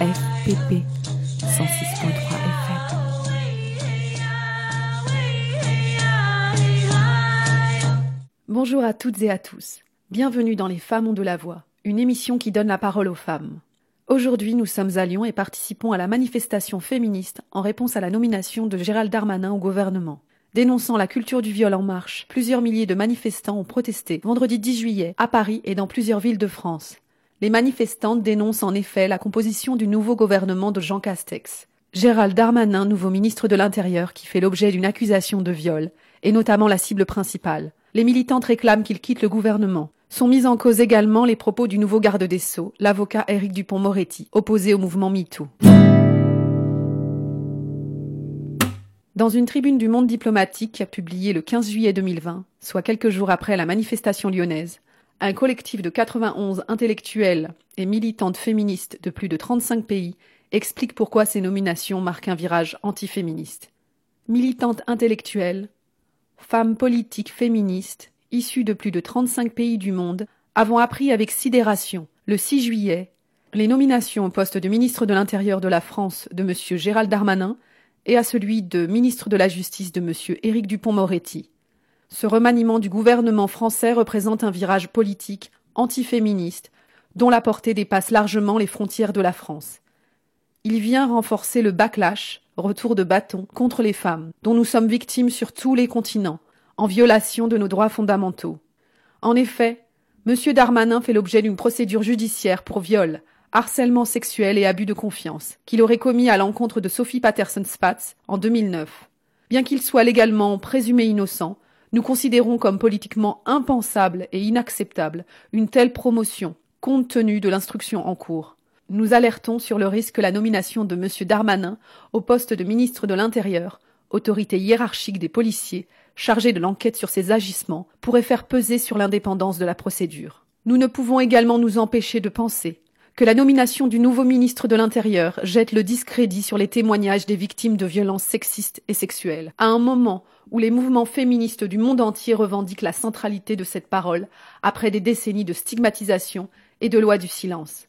FPP 106.3 FM. Bonjour à toutes et à tous. Bienvenue dans Les femmes ont de la voix, une émission qui donne la parole aux femmes. Aujourd'hui, nous sommes à Lyon et participons à la manifestation féministe en réponse à la nomination de Gérald Darmanin au gouvernement. Dénonçant la culture du viol en marche, plusieurs milliers de manifestants ont protesté vendredi 10 juillet à Paris et dans plusieurs villes de France. Les manifestantes dénoncent en effet la composition du nouveau gouvernement de Jean Castex. Gérald Darmanin, nouveau ministre de l'Intérieur, qui fait l'objet d'une accusation de viol, est notamment la cible principale. Les militantes réclament qu'il quitte le gouvernement. Sont mis en cause également les propos du nouveau garde des Sceaux, l'avocat Éric Dupont-Moretti, opposé au mouvement MeToo. Dans une tribune du Monde diplomatique qui a publié le 15 juillet 2020, soit quelques jours après la manifestation lyonnaise, un collectif de 91 intellectuels et militantes féministes de plus de 35 pays explique pourquoi ces nominations marquent un virage antiféministe. Militantes intellectuelles, femmes politiques féministes, issues de plus de 35 pays du monde, avons appris avec sidération, le 6 juillet, les nominations au poste de ministre de l'Intérieur de la France de M. Gérald Darmanin et à celui de ministre de la Justice de M. Éric Dupont-Moretti. Ce remaniement du gouvernement français représente un virage politique antiféministe dont la portée dépasse largement les frontières de la France. Il vient renforcer le backlash, retour de bâton, contre les femmes, dont nous sommes victimes sur tous les continents, en violation de nos droits fondamentaux. En effet, M. Darmanin fait l'objet d'une procédure judiciaire pour viol, harcèlement sexuel et abus de confiance, qu'il aurait commis à l'encontre de Sophie Patterson-Spatz en 2009. Bien qu'il soit légalement présumé innocent, nous considérons comme politiquement impensable et inacceptable une telle promotion, compte tenu de l'instruction en cours. Nous alertons sur le risque que la nomination de M. Darmanin au poste de ministre de l'Intérieur, autorité hiérarchique des policiers, chargé de l'enquête sur ses agissements, pourrait faire peser sur l'indépendance de la procédure. Nous ne pouvons également nous empêcher de penser que la nomination du nouveau ministre de l'Intérieur jette le discrédit sur les témoignages des victimes de violences sexistes et sexuelles, à un moment où les mouvements féministes du monde entier revendiquent la centralité de cette parole, après des décennies de stigmatisation et de loi du silence.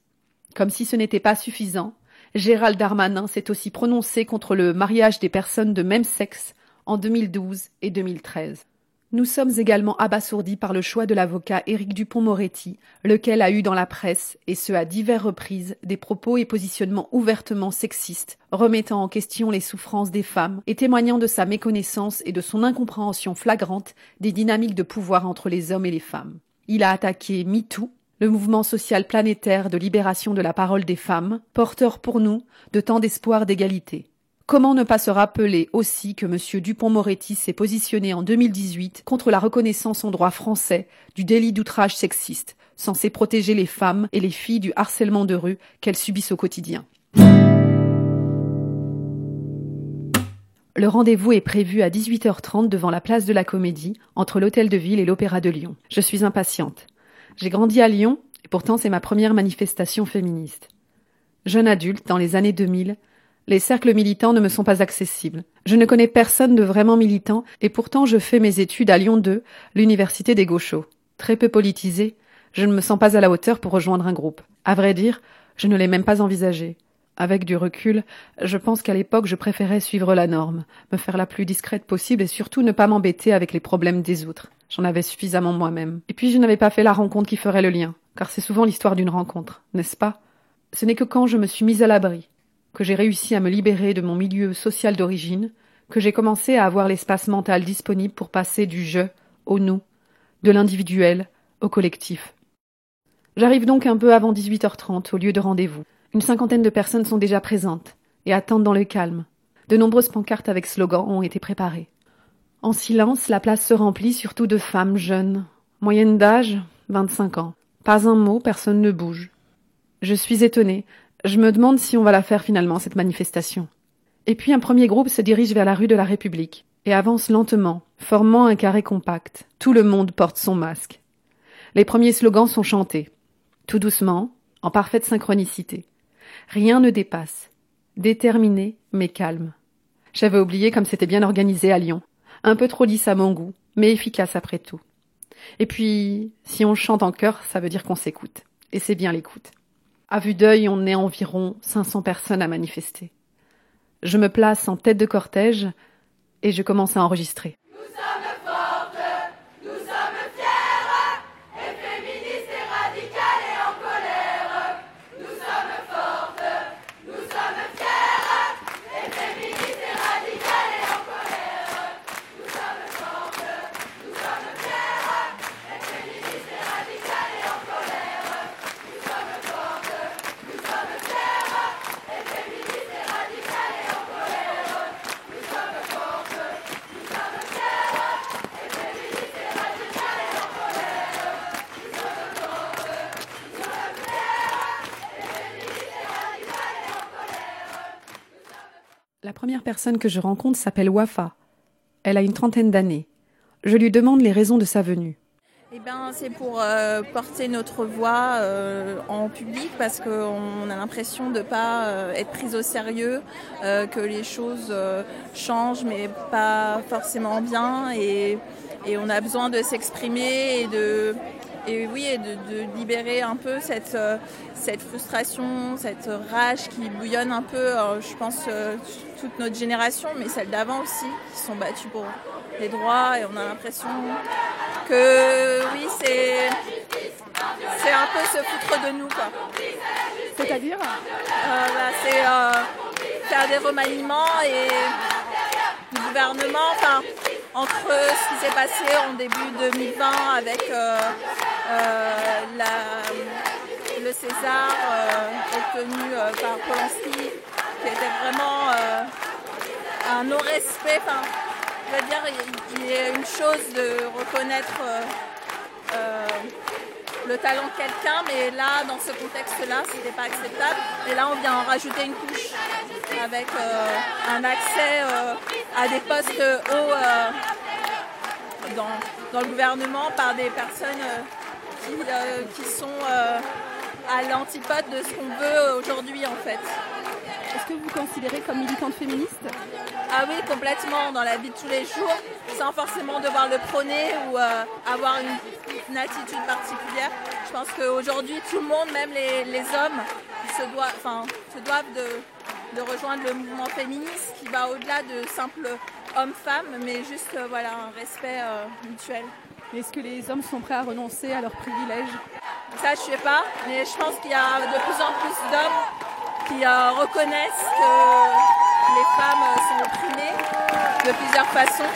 Comme si ce n'était pas suffisant, Gérald Darmanin s'est aussi prononcé contre le mariage des personnes de même sexe en 2012 et 2013. Nous sommes également abasourdis par le choix de l'avocat Éric Dupont-Moretti, lequel a eu dans la presse, et ce à diverses reprises, des propos et positionnements ouvertement sexistes, remettant en question les souffrances des femmes et témoignant de sa méconnaissance et de son incompréhension flagrante des dynamiques de pouvoir entre les hommes et les femmes. Il a attaqué MeToo, le mouvement social planétaire de libération de la parole des femmes, porteur pour nous de tant d'espoir d'égalité. Comment ne pas se rappeler aussi que M. Dupont-Moretti s'est positionné en 2018 contre la reconnaissance en droit français du délit d'outrage sexiste, censé protéger les femmes et les filles du harcèlement de rue qu'elles subissent au quotidien. Le rendez-vous est prévu à 18h30 devant la place de la Comédie, entre l'Hôtel de Ville et l'Opéra de Lyon. Je suis impatiente. J'ai grandi à Lyon, et pourtant c'est ma première manifestation féministe. Jeune adulte, dans les années 2000, les cercles militants ne me sont pas accessibles. Je ne connais personne de vraiment militant et pourtant je fais mes études à Lyon 2, l'université des gauchos. Très peu politisée, je ne me sens pas à la hauteur pour rejoindre un groupe. À vrai dire, je ne l'ai même pas envisagé. Avec du recul, je pense qu'à l'époque je préférais suivre la norme, me faire la plus discrète possible et surtout ne pas m'embêter avec les problèmes des autres. J'en avais suffisamment moi-même. Et puis je n'avais pas fait la rencontre qui ferait le lien, car c'est souvent l'histoire d'une rencontre, n'est-ce pas? Ce n'est que quand je me suis mise à l'abri, que j'ai réussi à me libérer de mon milieu social d'origine, que j'ai commencé à avoir l'espace mental disponible pour passer du je au nous, de l'individuel au collectif. J'arrive donc un peu avant 18h30 au lieu de rendez-vous. Une cinquantaine de personnes sont déjà présentes et attendent dans le calme. De nombreuses pancartes avec slogans ont été préparées. En silence, la place se remplit surtout de femmes jeunes. Moyenne d'âge, 25 ans. Pas un mot, personne ne bouge. Je suis étonnée, je me demande si on va la faire finalement, cette manifestation. Et puis un premier groupe se dirige vers la rue de la République et avance lentement, formant un carré compact. Tout le monde porte son masque. Les premiers slogans sont chantés. Tout doucement, en parfaite synchronicité. Rien ne dépasse. Déterminé, mais calme. J'avais oublié comme c'était bien organisé à Lyon. Un peu trop lisse à mon goût, mais efficace après tout. Et puis, si on chante en chœur, ça veut dire qu'on s'écoute. Et c'est bien l'écoute. À vue d'œil, on est environ 500 personnes à manifester. Je me place en tête de cortège et je commence à enregistrer. Première personne que je rencontre s'appelle Wafa. Elle a une trentaine d'années. Je lui demande les raisons de sa venue. Eh ben, c'est pour euh, porter notre voix euh, en public parce qu'on a l'impression de ne pas euh, être prise au sérieux, que les choses changent mais pas forcément bien et, et on a besoin de s'exprimer et de, et oui, et de, libérer un peu cette, euh, cette frustration, cette rage qui bouillonne un peu, euh, je pense, euh, toute notre génération, mais celle d'avant aussi, qui sont battues pour les droits, et on a l'impression que oui, c'est, c'est un peu se foutre de nous. C'est-à-dire? Bah, C'est faire des remaniements et le gouvernement, enfin, entre ce qui s'est passé en début 2020 avec euh, le César euh, obtenu euh, par Polanski, qui était vraiment un non-respect. Enfin, je veux dire, il, est une chose de reconnaître le talent de quelqu'un, mais là, dans ce contexte-là, ce n'était pas acceptable. Et là, on vient en rajouter une couche avec un accès à des postes hauts dans, le gouvernement par des personnes euh, qui, sont euh, à l'antipode de ce qu'on veut aujourd'hui en fait. Est-ce que vous vous considérez comme militante féministe? Ah oui, complètement, dans la vie de tous les jours, sans forcément devoir le prôner ou euh, avoir une, attitude particulière. Je pense qu'aujourd'hui, tout le monde, même les, hommes, se, doivent, se doivent de, de, rejoindre le mouvement féministe qui va au-delà de simples hommes-femmes, mais juste voilà, un respect mutuel. Est-ce que les hommes sont prêts à renoncer à leurs privilèges? Ça, je ne sais pas, mais je pense qu'il y a de plus en plus d'hommes qui euh, reconnaissent que les femmes sont opprimées de plusieurs façons.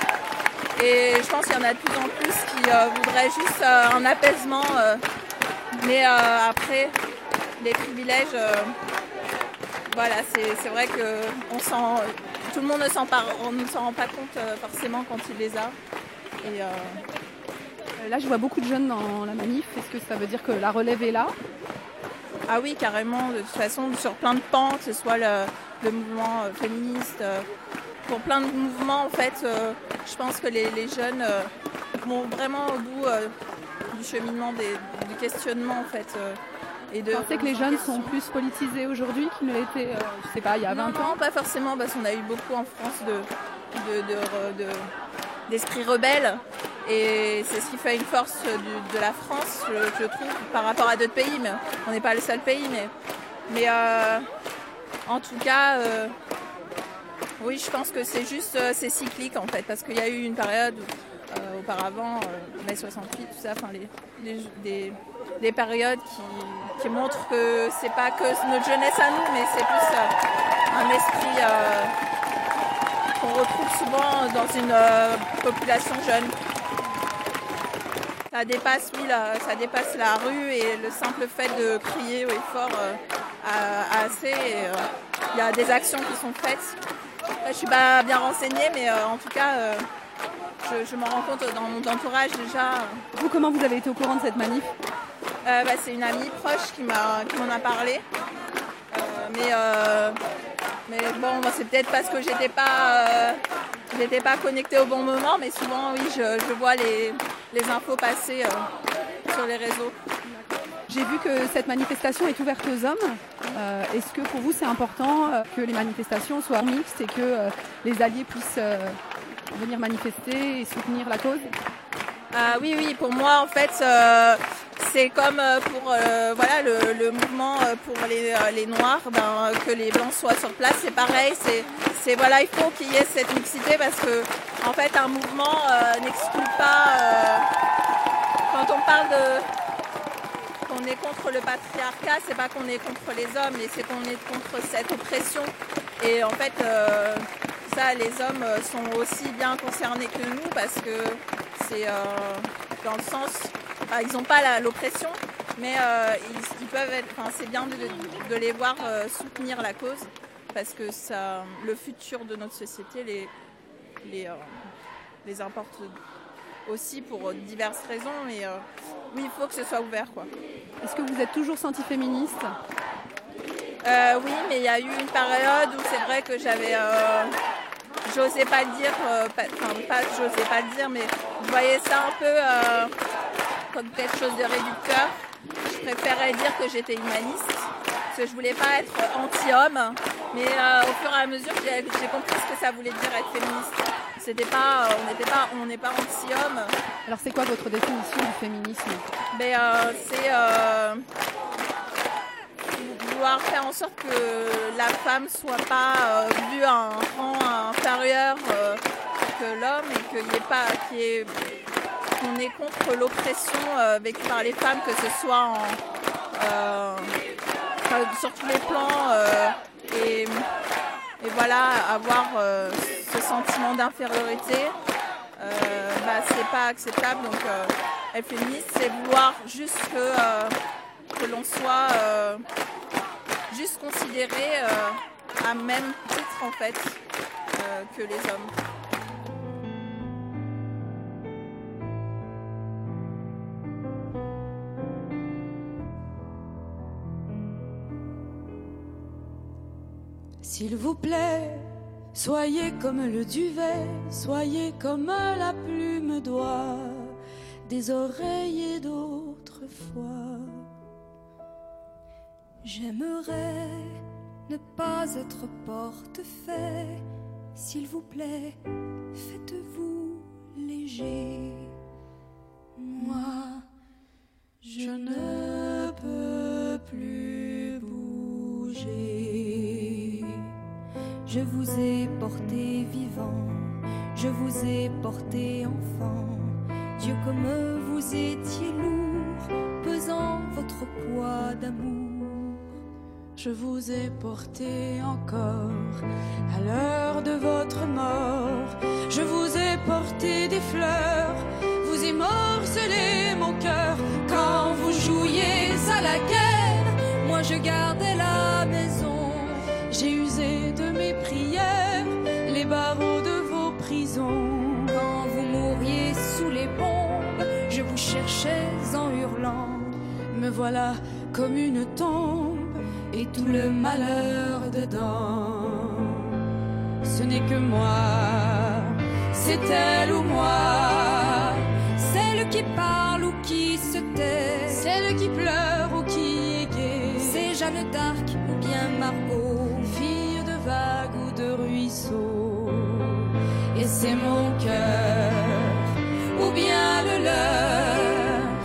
Et je pense qu'il y en a de plus en plus qui euh, voudraient juste euh, un apaisement. mais après, les privilèges, voilà, c'est vrai que tout le monde ne s'en rend pas compte forcément quand il les a. Euh, là, je vois beaucoup de jeunes dans la manif. Est-ce que ça veut dire que la relève est là Ah oui, carrément. De toute façon, sur plein de pans, que ce soit le, mouvement euh, féministe, euh, pour plein de mouvements, en fait, je pense que les, jeunes vont vraiment au bout du cheminement, du questionnement, en fait. Et de... Vous pensez que les jeunes sont plus politisés aujourd'hui qu'ils ne l'étaient, je sais pas, il y a 20 ans Non, pas forcément, parce qu'on a eu beaucoup en France de, de, d'esprit rebelle. Et c'est ce qui fait une force de la France, je, trouve, par rapport à d'autres pays. Mais on n'est pas le seul pays. Mais, mais euh, en tout cas, euh, oui, je pense que c'est juste, euh, c'est cyclique en fait, parce qu'il y a eu une période auparavant, mai 68, tout ça, enfin les, des, périodes qui, qui, montrent que c'est pas que notre jeunesse à nous, mais c'est plus un esprit qu'on retrouve souvent dans une population jeune ça dépasse, oui, ça dépasse la rue et le simple fait de crier au fort euh, assez. Euh, il y a des actions qui sont faites. je ne suis pas bien renseignée, mais euh, en tout cas, je, m'en rends compte dans mon entourage déjà. Vous, comment vous avez été au courant de cette manif? Bah, C'est une amie proche qui m'en a, parlé. mais, mais bon, c'est peut-être parce que j'étais pas n'étais pas connectée au bon moment, mais souvent, oui, je, vois les, infos passer euh, sur les réseaux. J'ai vu que cette manifestation est ouverte aux hommes. Euh, est-ce que pour vous c'est important euh, que les manifestations soient mixtes et que les alliés puissent venir manifester et soutenir la cause? Ah oui, oui, pour moi, en fait, euh, c'est comme euh, pour euh, voilà le, mouvement pour les, noirs, ben, que les blancs soient sur place, c'est pareil. C'est voilà, il faut qu'il y ait cette mixité parce que en fait, un mouvement n'exclut pas. quand on parle de qu'on est contre le patriarcat, c'est pas qu'on est contre les hommes, mais c'est qu'on est contre cette oppression. Et en fait, ça, les hommes sont aussi bien concernés que nous parce que c'est euh, dans le sens, ils n'ont pas l'oppression, mais euh, ils, peuvent être, c'est bien de, les voir euh, soutenir la cause parce que ça, le futur de notre société les, les, les importe aussi pour diverses raisons, mais oui, il faut que ce soit ouvert. Quoi. Est-ce que vous êtes toujours senti féministe Oui, mais il y a eu une période où c'est vrai que j'avais j'osais pas le dire, euh, enfin pas j'osais pas le dire, mais je voyais ça un peu euh, comme quelque chose de réducteur. Je préférais dire que j'étais humaniste, parce que je voulais pas être anti-homme, mais euh, au fur et à mesure j'ai compris ce que ça voulait dire être féministe. C'était pas, on n'était pas, on n'est pas anti-homme. Alors c'est quoi votre définition du féminisme? Ben, c'est vouloir faire en sorte que la femme soit pas euh, vue à un rang inférieur euh, que l'homme et qu'il n'y ait pas qu'on est contre l'oppression euh, vécue par les femmes, que ce soit sur tous les plans et, voilà avoir ce sentiment d'infériorité. Bah, c'est pas acceptable donc être féministe c'est vouloir juste que, que l'on soit juste considérés euh, à même titre en fait euh, que les hommes. S'il vous plaît, soyez comme le duvet, soyez comme la plume d'oie des oreillers d'autrefois. J'aimerais ne pas être portefeuille, s'il vous plaît, faites-vous léger. Moi, je ne peux plus bouger. Je vous ai porté vivant, je vous ai porté enfant. Dieu, comme vous étiez lourd, pesant votre poids d'amour je vous ai porté encore à l'heure de votre mort. Je vous ai porté des fleurs, vous y morcelez mon cœur quand vous jouiez à la guerre. Moi je gardais la maison, j'ai usé de barreaux de vos prisons. Quand vous mouriez sous les bombes, je vous cherchais en hurlant. Me voilà comme une tombe et tout le malheur dedans. Ce n'est que moi, c'est elle ou moi, celle qui parle ou qui se tait, celle qui pleure ou qui est gaie. C'est Jeanne d'Arc c'est mon cœur ou bien le leur,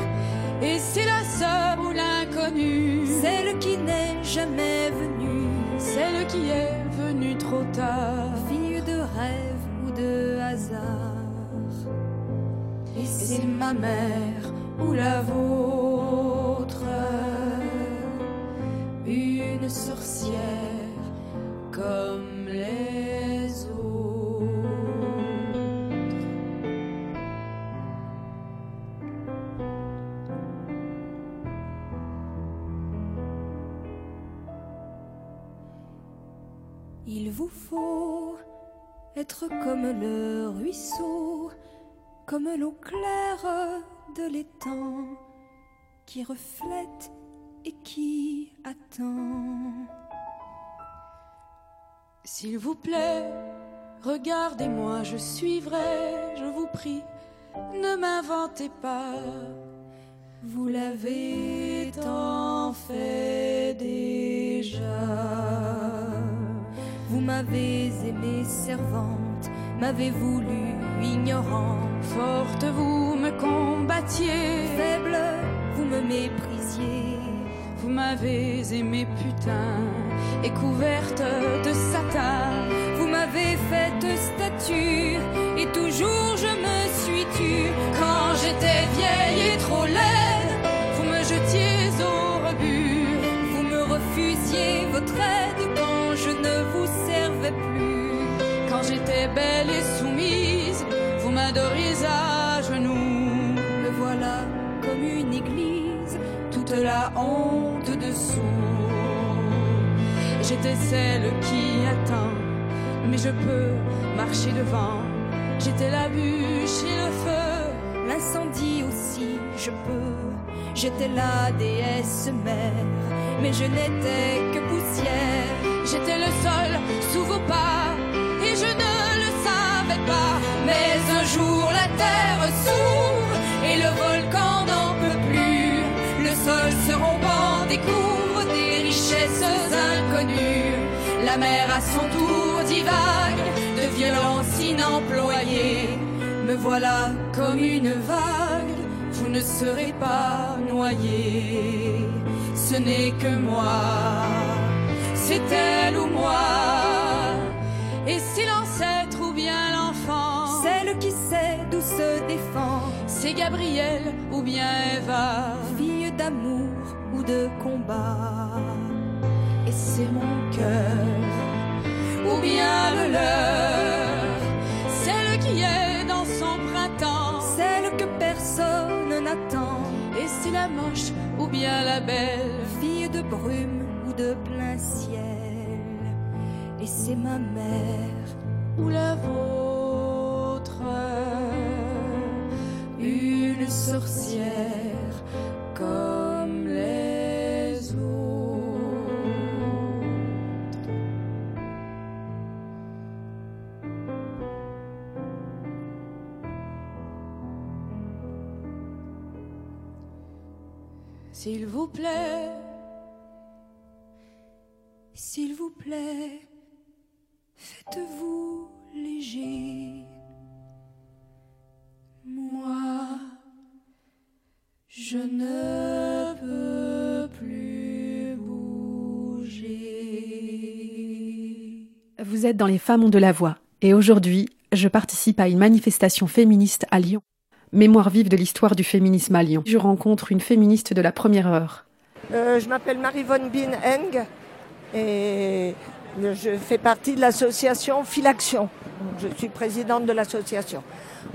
et c'est la sœur ou l'inconnu, celle qui naît jamais venue, celle qui est venue trop tard, fille de rêve ou de hasard. Et c'est ma mère ou la vôtre, une sorcière comme faut être comme le ruisseau, comme l'eau claire de l'étang qui reflète et qui attend. S'il vous plaît, regardez-moi, je suivrai, je vous prie, ne m'inventez pas. Vous l'avez tant fait déjà. Vous m'avez aimée servante, m'avez voulu ignorant. Forte, vous me combattiez. Faible, vous me méprisiez. Vous m'avez aimé putain et couverte de satin. Vous m'avez faite statue et toujours J'étais belle et soumise, vous m'adoriez à genoux. Me voilà comme une église, toute la honte dessous. J'étais celle qui attend, mais je peux marcher devant. J'étais la bûche et le feu, l'incendie aussi, je peux. J'étais la déesse mère, mais je n'étais que poussière. J'étais le sol sous vos pas, À son tour divague de violence inemployée. Me voilà comme une vague, vous ne serez pas noyé. Ce n'est que moi, c'est elle ou moi. Et si l'ancêtre ou bien l'enfant, celle qui sait d'où se défend, c'est Gabriel ou bien Eva, fille d'amour ou de combat. Et c'est mon cœur, ou bien le leur, celle qui est dans son printemps, celle que personne n'attend. Et c'est la moche ou bien la belle, fille de brume ou de plein ciel. Et c'est ma mère ou la vôtre, une sorcière comme S'il vous plaît, s'il vous plaît, faites-vous léger. Moi, je ne peux plus bouger. Vous êtes dans Les Femmes ont de la voix et aujourd'hui, je participe à une manifestation féministe à Lyon. Mémoire vive de l'histoire du féminisme à Lyon. Je rencontre une féministe de la première heure. Euh, je m'appelle Marie-Vonne Bin Eng et je fais partie de l'association Filaction. Je suis présidente de l'association.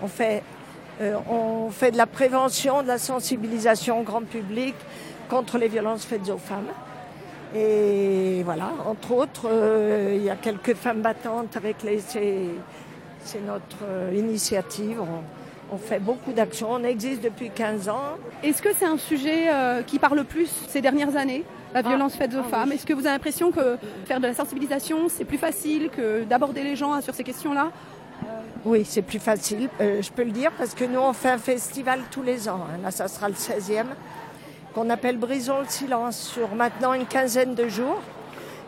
On fait, euh, on fait de la prévention, de la sensibilisation au grand public contre les violences faites aux femmes. Et voilà, entre autres, euh, il y a quelques femmes battantes avec les. C'est notre initiative. On fait beaucoup d'actions. On existe depuis 15 ans. Est-ce que c'est un sujet euh, qui parle plus ces dernières années la violence Ah, faite aux ah femmes? oui. Est-ce que vous avez l'impression que faire de la sensibilisation, c'est plus facile que d'aborder les gens sur ces questions-là? Oui, c'est plus facile, euh, je peux le dire, parce que nous, on fait un festival tous les ans. hein. Là, ça sera le 16e, qu'on appelle Brisons le silence, sur maintenant une quinzaine de jours.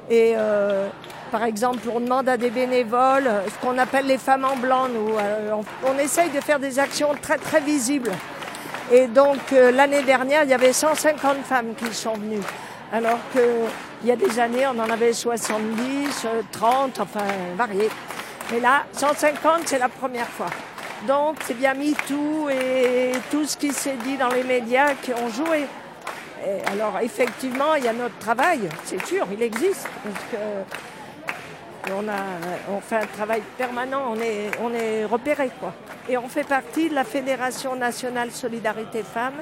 Et euh, par exemple, on demande à des bénévoles, euh, ce qu'on appelle les femmes en blanc, nous. euh, on, essaye de faire des actions très, très visibles. Et donc, euh, l'année dernière, il y avait 150 femmes qui sont venues. Alors qu'il y a des années, on en avait 70, euh, 30, enfin, variés. Mais là, 150, c'est la première fois. Donc, c'est bien MeToo et tout ce qui s'est dit dans les médias qui ont joué. Alors, effectivement, il y a notre travail, c'est sûr, il existe. On, a, on fait un travail permanent, on est, on est repéré. Et on fait partie de la Fédération nationale Solidarité Femmes,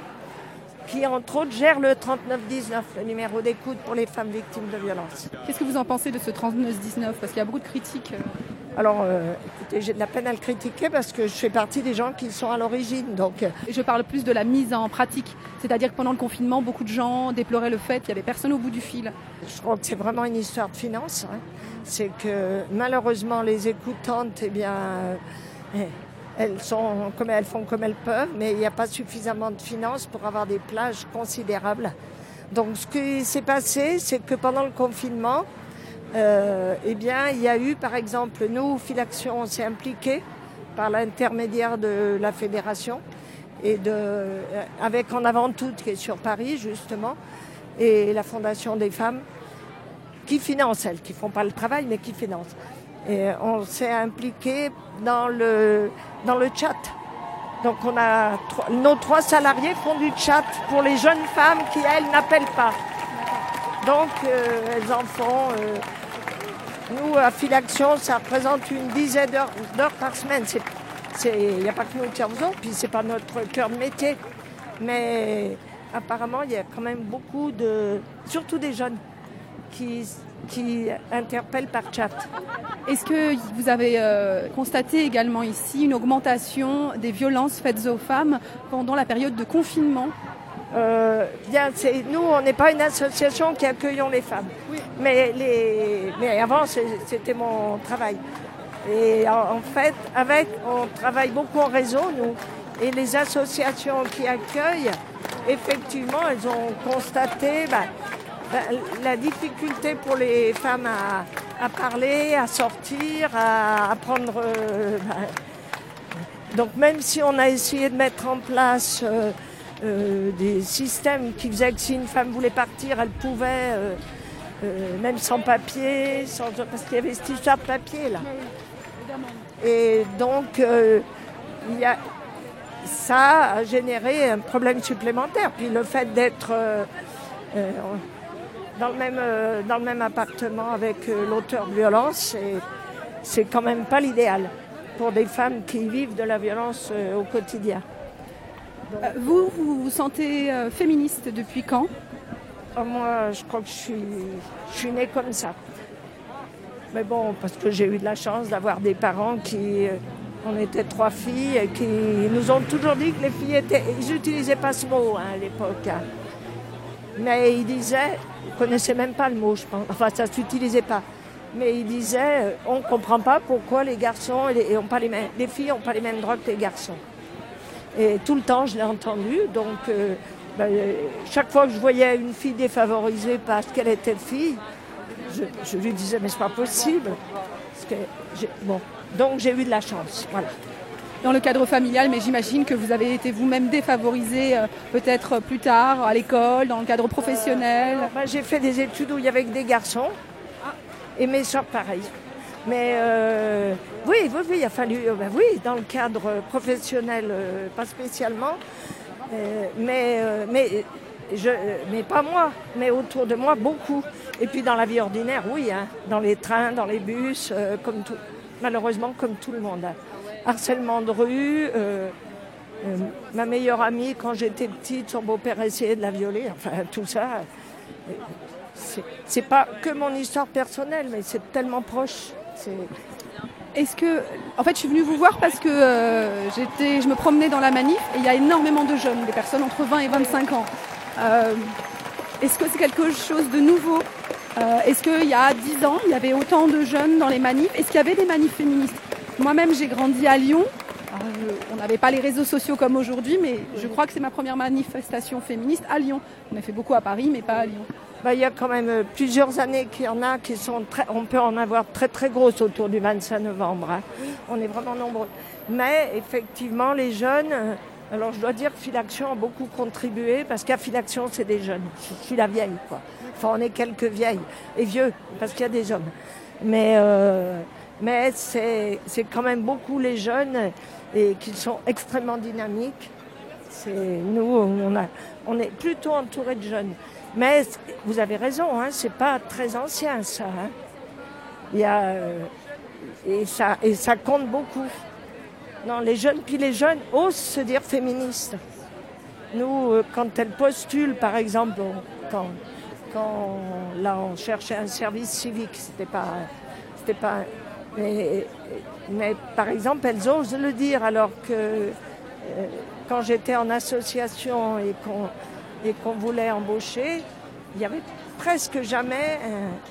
qui, entre autres, gère le 3919, le numéro d'écoute pour les femmes victimes de violences. Qu'est-ce que vous en pensez de ce 3919 Parce qu'il y a beaucoup de critiques. euh. Alors, euh, écoutez, j'ai de la peine à le critiquer parce que je fais partie des gens qui sont à l'origine. Donc, euh, Je parle plus de la mise en pratique. C'est-à-dire que pendant le confinement, beaucoup de gens déploraient le fait qu'il n'y avait personne au bout du fil. je crois que c'est vraiment une histoire de finances. hein. C'est que malheureusement, les écoutantes, eh bien, euh, elles, font comme elles peuvent, mais il n'y a pas suffisamment de finances pour avoir des plages considérables. Donc, ce qui s'est passé, c'est que pendant le confinement, euh, eh bien, il y a eu, par exemple, nous, Filaction, on s'est impliqué par l'intermédiaire de la fédération et euh, avec En Avant Toutes qui est sur Paris, justement, et la Fondation des femmes qui finance, elles, qui font pas le travail, mais qui financent. Et on s'est impliqué dans le, dans le chat. Donc on a nos trois salariés font du chat pour les jeunes femmes qui elles n'appellent pas. Donc euh, elles en font. Euh, nous à Filaction, ça représente une dizaine d'heures par semaine. Il n'y a pas que nous qui en faisons, puis c'est pas notre cœur de métier. Mais apparemment, il y a quand même beaucoup de, surtout des jeunes, qui, qui interpellent par chat. Est-ce que vous avez euh, constaté également ici une augmentation des violences faites aux femmes pendant la période de confinement? Euh, bien, nous, on n'est pas une association qui accueillons les femmes. Mais, les, mais avant, c'était mon travail. Et en, fait, avec, on travaille beaucoup en réseau, nous. Et les associations qui accueillent, effectivement, elles ont constaté bah, la difficulté pour les femmes à, parler, à sortir, à, prendre. Euh, bah, donc même si on a essayé de mettre en place euh, euh, des systèmes qui faisaient que si une femme voulait partir, elle pouvait, même sans papier, sans, parce qu'il y avait cette histoire de papier là. Et donc, il y a, ça a généré un problème supplémentaire. Puis le fait d'être dans le même, euh, dans le même appartement avec euh, l'auteur de violence, c'est quand même pas l'idéal pour des femmes qui vivent de la violence euh, au quotidien. vous, vous vous sentez féministe depuis quand? Ah, Moi, je crois que je suis, je suis née comme ça. Mais bon, parce que j'ai eu de la chance d'avoir des parents qui... On était trois filles qui nous ont toujours dit que les filles étaient... Ils n'utilisaient pas ce mot hein, à l'époque. Hein. Mais ils disaient, connaissait même pas le mot, je pense. Enfin, ça s'utilisait pas. Mais il disait, euh, on ne comprend pas pourquoi les garçons et les, pas les, mêmes, les filles n'ont pas les mêmes droits que les garçons. Et tout le temps, je l'ai entendu. Donc, euh, ben, chaque fois que je voyais une fille défavorisée parce qu'elle était fille, je, lui disais, mais c'est pas possible. bon. Donc, j'ai eu de la chance. Voilà dans le cadre familial, mais j'imagine que vous avez été vous-même défavorisé euh, peut-être plus tard à l'école, dans le cadre professionnel. Euh, bah, j'ai fait des études où il y avait que des garçons et mes soeurs pareil. Mais euh, oui, oui, oui, il a fallu, bah oui, dans le cadre professionnel, pas spécialement, mais, mais, je, mais pas moi, mais autour de moi, beaucoup. Et puis dans la vie ordinaire, oui, hein, dans les trains, dans les bus, comme tout, malheureusement comme tout le monde. Harcèlement de rue. Euh, euh, ma meilleure amie, quand j'étais petite, son beau-père essayait de la violer. Enfin, tout ça. C'est pas que mon histoire personnelle, mais c'est tellement proche. Est-ce que, en fait, je suis venue vous voir parce que euh, je me promenais dans la manif et il y a énormément de jeunes, des personnes entre 20 et 25 ans. Est-ce que c'est quelque chose de nouveau? Est-ce qu'il y a 10 ans, il y avait autant de jeunes dans les manifs? Est-ce qu'il y avait des manifs féministes? Moi-même, j'ai grandi à Lyon. on n'avait pas les réseaux sociaux comme aujourd'hui, mais je crois que c'est ma première manifestation féministe à Lyon. On a fait beaucoup à Paris, mais pas à Lyon. Bah, il y a quand même euh, plusieurs années qu'il y en a qui sont très, on peut en avoir très très grosses autour du 25 novembre. Hein. On est vraiment nombreux. Mais effectivement, les jeunes, euh, alors je dois dire que Filaction a beaucoup contribué parce qu'à Filaction, c'est des jeunes. Je suis la vieille, quoi. Enfin, on est quelques vieilles et vieux parce qu'il y a des hommes. Mais euh, mais c'est quand même beaucoup les jeunes et qui sont extrêmement dynamiques. Nous, on, a, on est plutôt entouré de jeunes. Mais vous avez raison, hein, c'est pas très ancien ça. Hein. Il y a, euh, et, ça, et ça compte beaucoup. Non, les jeunes, puis les jeunes osent se dire féministes. Nous, euh, quand elles postulent, par exemple, quand, quand là on cherchait un service civique, c'était pas, c'était pas mais, mais, par exemple, elles osent le dire alors que euh, quand j'étais en association et qu'on et qu'on voulait embaucher, il n'y avait presque jamais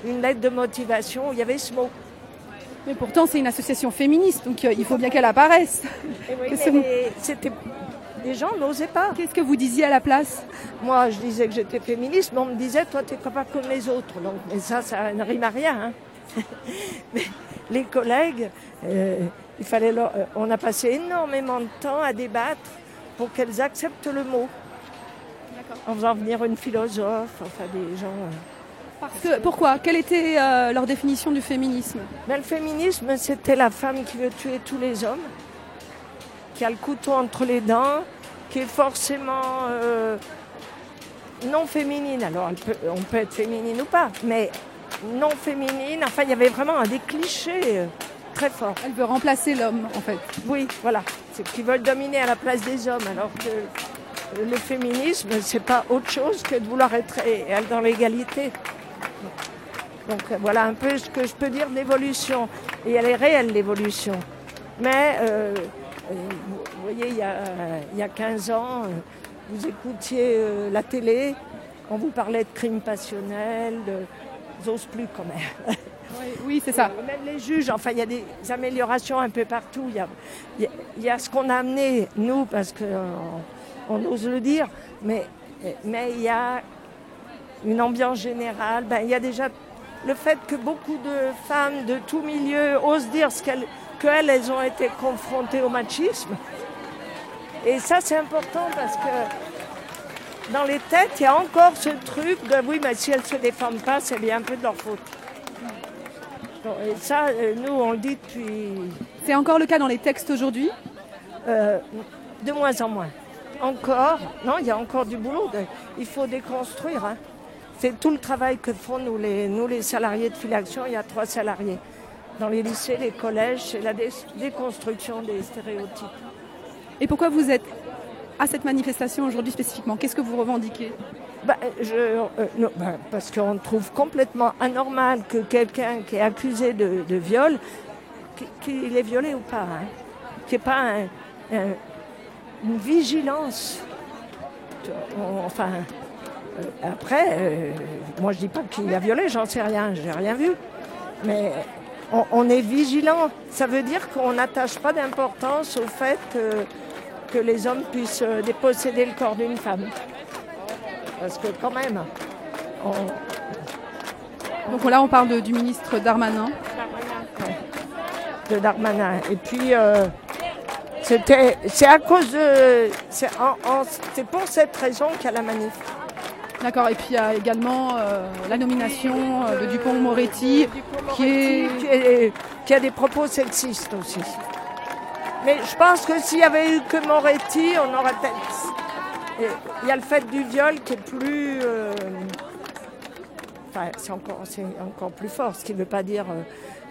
une lettre de motivation où il y avait ce mot. Mais pourtant, c'est une association féministe, donc euh, il faut bien qu'elle apparaisse. c'était les gens n'osaient pas. Qu'est-ce que vous disiez à la place? Moi, je disais que j'étais féministe, mais on me disait, toi, t'es pas comme les autres. Donc, mais ça, ça ne rime à rien. hein. mais les collègues, euh, il fallait leur- euh, on a passé énormément de temps à débattre pour qu'elles acceptent le mot. En faisant venir une philosophe, enfin des gens. euh. Parce que- Pourquoi? Quelle était euh, leur définition du féminisme? Mais le féminisme, c'était la femme qui veut tuer tous les hommes, qui a le couteau entre les dents, qui est forcément non féminine. Alors, peut- on peut être féminine ou pas, mais non féminine. Enfin, il y avait vraiment des clichés euh, très forts. Elle veut remplacer l'homme, en fait. Oui, voilà. C'est qu'ils veulent dominer à la place des hommes, alors que le féminisme, c'est pas autre chose que de vouloir être dans l'égalité. Donc euh, voilà un peu ce que je peux dire de l'évolution. Et elle est réelle, l'évolution. Mais, euh, vous voyez, il y, a, il y a 15 ans, vous écoutiez la télé, on vous parlait de crimes passionnels, de... J'ose plus quand même. Oui, c'est ça. Euh, Même les juges, enfin, il y a des améliorations un peu partout. Il y a, il y a- il y a ce qu'on a amené, nous, parce qu'on on ose le dire, mais, mais il y a une ambiance générale. Ben, il y a déjà le fait que beaucoup de femmes de tout milieu osent dire ce qu'elles, qu'elles, elles ont été confrontées au machisme. Et ça, c'est important parce que dans les têtes, il y a encore ce truc de oui, mais si elles ne se défendent pas, c'est bien un peu de leur faute. Bon, Et ça, euh, nous, on le dit depuis C'est encore le cas dans les textes aujourd'hui? Euh, de moins en moins. Encore, non, il y a encore du boulot. de- il faut déconstruire. hein. C'est tout le travail que font nous les, nous, les salariés de Filaction. Il y a trois salariés. Dans les lycées, les collèges, c'est la dé- déconstruction des stéréotypes. Et pourquoi vous êtes à cette manifestation aujourd'hui spécifiquement Qu'est-ce que vous revendiquez? Bah, euh, bah, parce qu'on trouve complètement anormal que quelqu'un qui est accusé de, viol, qui- qu'il est violé ou pas, hein, qu'il n'y ait pas un- un- une vigilance. On- Enfin, euh, après, euh, moi je dis pas qu'il a violé, j'en sais rien, j'ai rien vu. Mais on, on est vigilant. Ça veut dire qu'on n'attache pas d'importance au fait que, les hommes puissent euh, déposséder le corps d'une femme. Parce que quand même, on, Donc là, on parle de- du ministre Darmanin. de Darmanin. Et puis, euh, c'était, c'est à cause de, c'est, en- en- c'est pour cette raison qu'il y a la manif. D'accord. Et puis il y a également euh, la nomination euh, de Dupont-Moretti, qui est... Qui, est- qui a des propos sexistes aussi. Mais je pense que s'il y avait eu que Moretti, on aurait peut-être. Il y a le fait du viol qui est plus. euh, Enfin, c'est encore, encore plus fort, ce qui ne veut pas dire euh,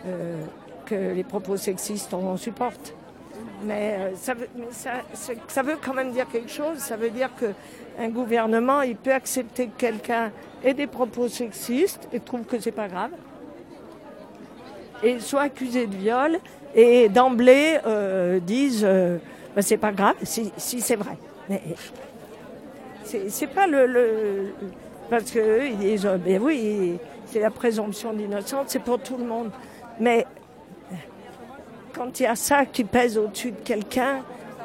euh, que les propos sexistes, on supporte. Mais, ça, veut, ça, ça veut quand même dire quelque chose. Ça veut dire qu'un gouvernement, il peut accepter que quelqu'un ait des propos sexistes et trouve que c'est pas grave. Et soit accusé de viol et d'emblée euh, disent euh, Ben, c'est pas grave si, si c'est vrai. Mais c'est pas le, le- parce que ils disent euh, ben oui c'est la présomption d'innocence c'est pour tout le monde mais quand il y a ça qui pèse au-dessus de quelqu'un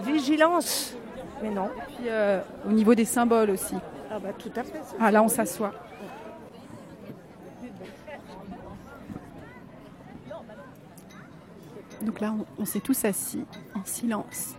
vigilance mais non Puis euh, au niveau des symboles aussi. ah bah tout à fait Ah là, on s'assoit. Donc là, on, s'est tous assis en silence.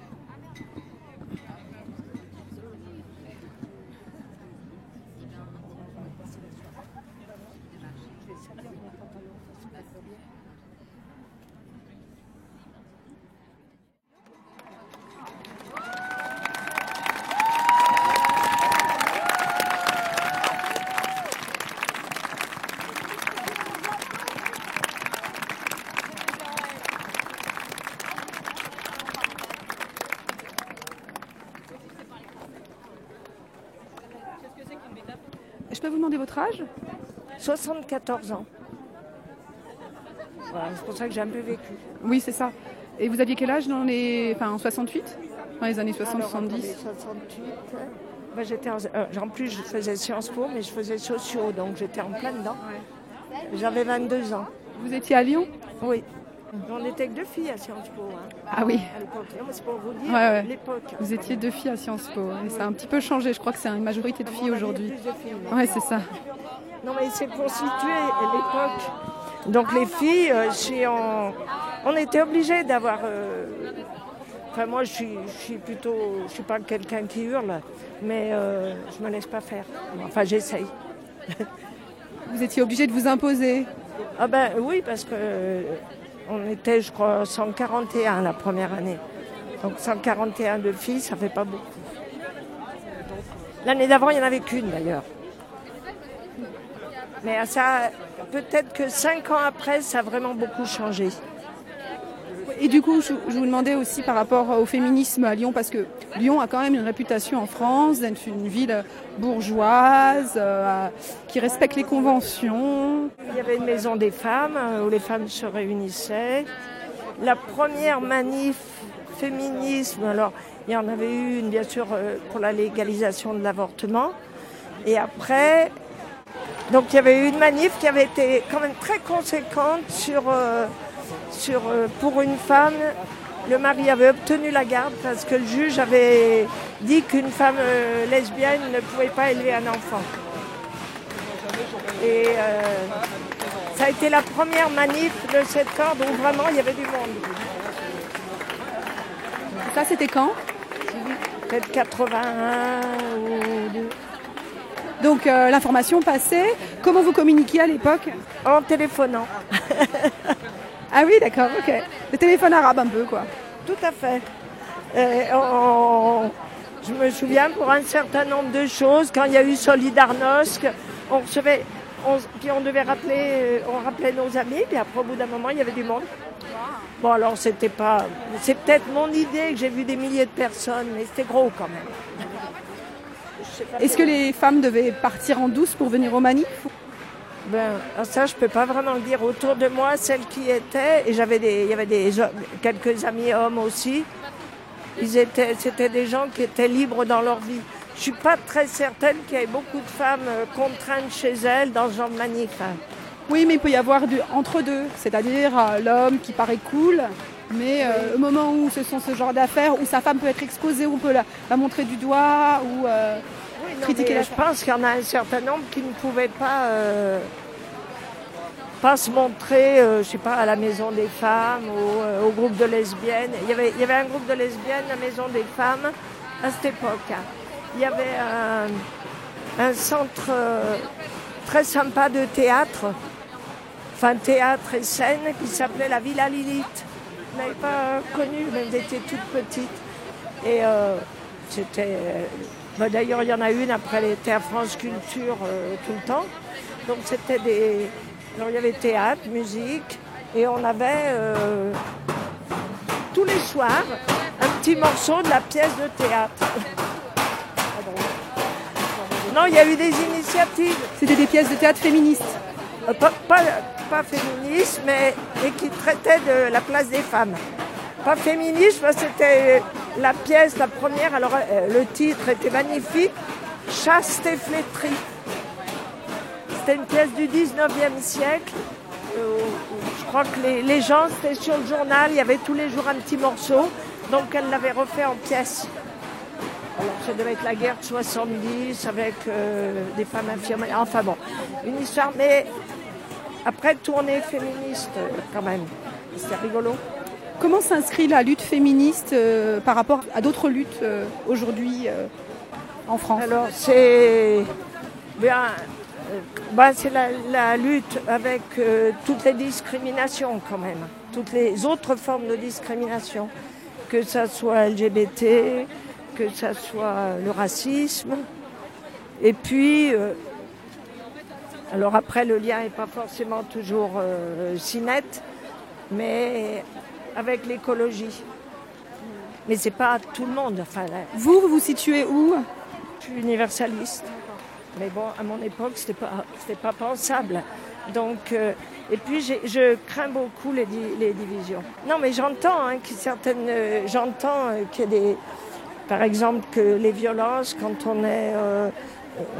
Je peux vous demander votre âge 74 ans Voilà, c'est pour ça que j'ai un peu vécu Oui, c'est ça. Et vous aviez quel âge dans les... Enfin, en 68 Dans les années 60-70 Alors, attendez, 68 bah, j'étais en, euh, en plus je faisais Sciences Po mais je faisais sociaux donc j'étais en plein dedans j'avais 22 ans Vous étiez à Lyon? Oui On était que deux filles à Sciences Po. Hein, Ah oui, c'est pour vous dire Ouais, ouais. l'époque. vous étiez deux filles à Sciences Po. Et ça a un petit peu changé. Je crois que c'est une majorité de filles aujourd'hui. Ouais, c'est ça. Non, mais c'est pour situer l'époque. Donc les filles, euh, on, était obligés d'avoir. euh, Enfin, moi, je suis, je suis plutôt. Je suis pas quelqu'un qui hurle, mais euh, je me laisse pas faire. Enfin, j'essaye. Vous étiez obligé de vous imposer. Ah ben oui, parce que euh, on était, je crois, 141 la première année. Donc 141 de filles, ça fait pas beaucoup. L'année d'avant, il n'y en avait qu'une d'ailleurs. Mais ça, peut-être que cinq ans après, ça a vraiment beaucoup changé. Et du coup, je, vous demandais aussi par rapport au féminisme à Lyon, parce que Lyon a quand même une réputation en France d'être une ville bourgeoise, euh, qui respecte les conventions. Il y avait une maison des femmes euh, où les femmes se réunissaient. La première manif féminisme, alors il y en avait eu une bien sûr euh, pour la légalisation de l'avortement. Et après, donc il y avait eu une manif qui avait été quand même très conséquente sur, euh, sur euh, pour une femme. Le mari avait obtenu la garde parce que le juge avait dit qu'une femme euh, lesbienne ne pouvait pas élever un enfant. Et ça a été la première manif de cette corde où vraiment il y avait du monde. Ça, c'était quand? Peut-être 81 ou. Donc euh, l'information passait. Comment vous communiquiez à l'époque En téléphonant. Ah oui, d'accord, ok. Le téléphone arabe un peu, quoi. Tout à fait. On- je me souviens pour un certain nombre de choses, quand il y a eu Solidarnosc, on recevait, on, puis on devait rappeler, on rappelait nos amis, puis après au bout d'un moment il y avait du monde. Bon alors c'était pas, c'est peut-être mon idée que j'ai vu des milliers de personnes, mais c'était gros quand même. Est-ce que les femmes devaient partir en douce pour venir au manif Ben, ah, ça, je peux pas vraiment le dire. Autour de moi, celles qui étaient, et j'avais des, il y avait des quelques amis hommes aussi. Ils étaient, c'était des gens qui étaient libres dans leur vie. Je suis pas très certaine qu'il y ait beaucoup de femmes euh, contraintes chez elles dans ce genre de manif. hein. Oui, mais il peut y avoir du entre deux, c'est-à-dire euh, l'homme qui paraît cool, mais euh, au moment où ce sont ce genre d'affaires, où sa femme peut être exposée, où on peut la, la montrer du doigt, ou euh, critiquer mais la je pense qu'il y en a un certain nombre qui ne pouvaient pas, euh, pas se montrer, euh, je sais pas, à la maison des femmes ou euh, au groupe de lesbiennes. Il y, avait, il y avait un groupe de lesbiennes, la maison des femmes, à cette époque. Il y avait un, un centre très sympa de théâtre, enfin théâtre et scène, qui s'appelait la Villa Lilith. Vous n'avez pas connu, mais étiez toute petite. Et c'était. Bah, D'ailleurs, il y en a une après, était à France Culture euh, tout le temps. Donc c'était des. Alors il y avait théâtre, musique, et on avait euh, tous les soirs un petit morceau de la pièce de théâtre. Non, il y a eu des initiatives. c'était des pièces de théâtre féministes. Euh, pas, pas, pas féministe, mais et qui traitait de la place des femmes. Pas féministe, parce que c'était la pièce, la première, alors euh, le titre était magnifique, Chaste et flétrie. C'était une pièce du 19e siècle. euh, je crois que les, gens, c'était sur le journal, il y avait tous les jours un petit morceau, donc elle l'avait refait en pièce. Alors ça devait être la guerre de 70 avec euh, des femmes infirmières. Enfin bon, une histoire, mais après tournée féministe quand même. C'était rigolo. Comment s'inscrit la lutte féministe euh, par rapport à d'autres luttes euh, aujourd'hui euh, en France? Alors c'est bah, c'est la, la lutte avec toutes les discriminations quand même, toutes les autres formes de discrimination, que ça soit LGBT, que ça soit le racisme, et puis alors après le lien n'est pas forcément toujours si net, mais avec l'écologie. Mais c'est pas tout le monde. Enfin, Vous, vous vous situez où? Je suis universaliste. Mais bon, à mon époque, c'était pas, c'était pas pensable. Donc, euh, et puis je crains beaucoup les, di- les divisions. Non, mais j'entends hein, que certaines, euh, j'entends euh, qu'il y a des, par exemple, que les violences, quand on est,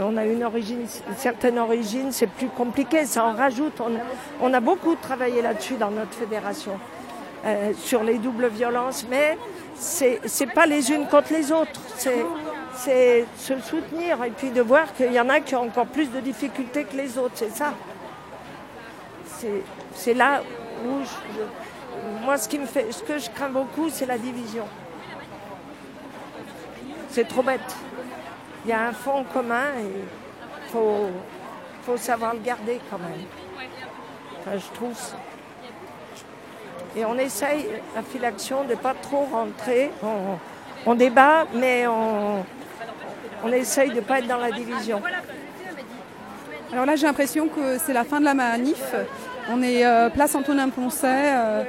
on a une origine, une certaine origine, c'est plus compliqué. Ça en rajoute. On, on a beaucoup travaillé là-dessus dans notre fédération. Euh, sur les doubles violences, mais c'est c'est pas les unes contre les autres. C'est se soutenir et puis de voir qu'il y en a qui ont encore plus de difficultés que les autres. C'est ça. C'est là où moi ce qui me fait, ce que je crains beaucoup, c'est la division. C'est trop bête. Il y a un fond commun et faut faut savoir le garder quand même. Je trouve. Et on essaye, la filaction, de pas trop rentrer. On, débat, mais on, essaye de ne pas être dans la division. Alors là, j'ai l'impression que c'est la fin de la manif. On est euh, place Antonin Poncet, euh,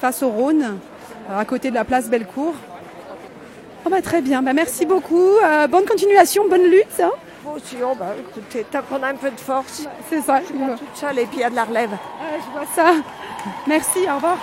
face au Rhône, euh, à côté de la place Bellecour. Oh bah, très bien, bah, merci beaucoup. Euh, bonne continuation, bonne lutte. hein. Faut aussi, oh, bah, écoutez, tant qu'on a un peu de force, C'est ça. je suis toute seule et puis il y a de la relève. Ah, je vois ça. Merci, au revoir.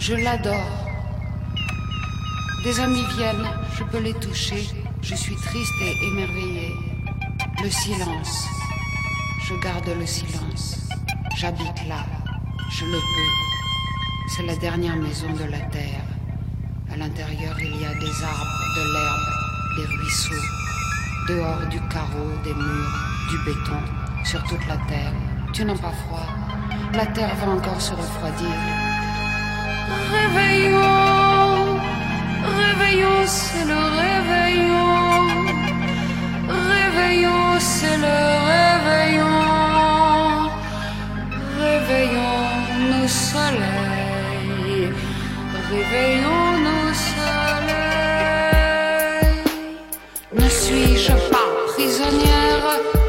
Je l'adore. Des amis viennent, je peux les toucher, je suis triste et émerveillée. Le silence, je garde le silence. J'habite là, je le peux. C'est la dernière maison de la terre. À l'intérieur, il y a des arbres, de l'herbe, des ruisseaux. Dehors du carreau, des murs, du béton, sur toute la terre. Tu n'as pas froid. La terre va encore se refroidir. Réveillons, réveillons, c'est le réveillon. Réveillons, c'est le réveillon. Réveillons nos soleils. Réveillons nos soleils. Ne suis-je pas prisonnière?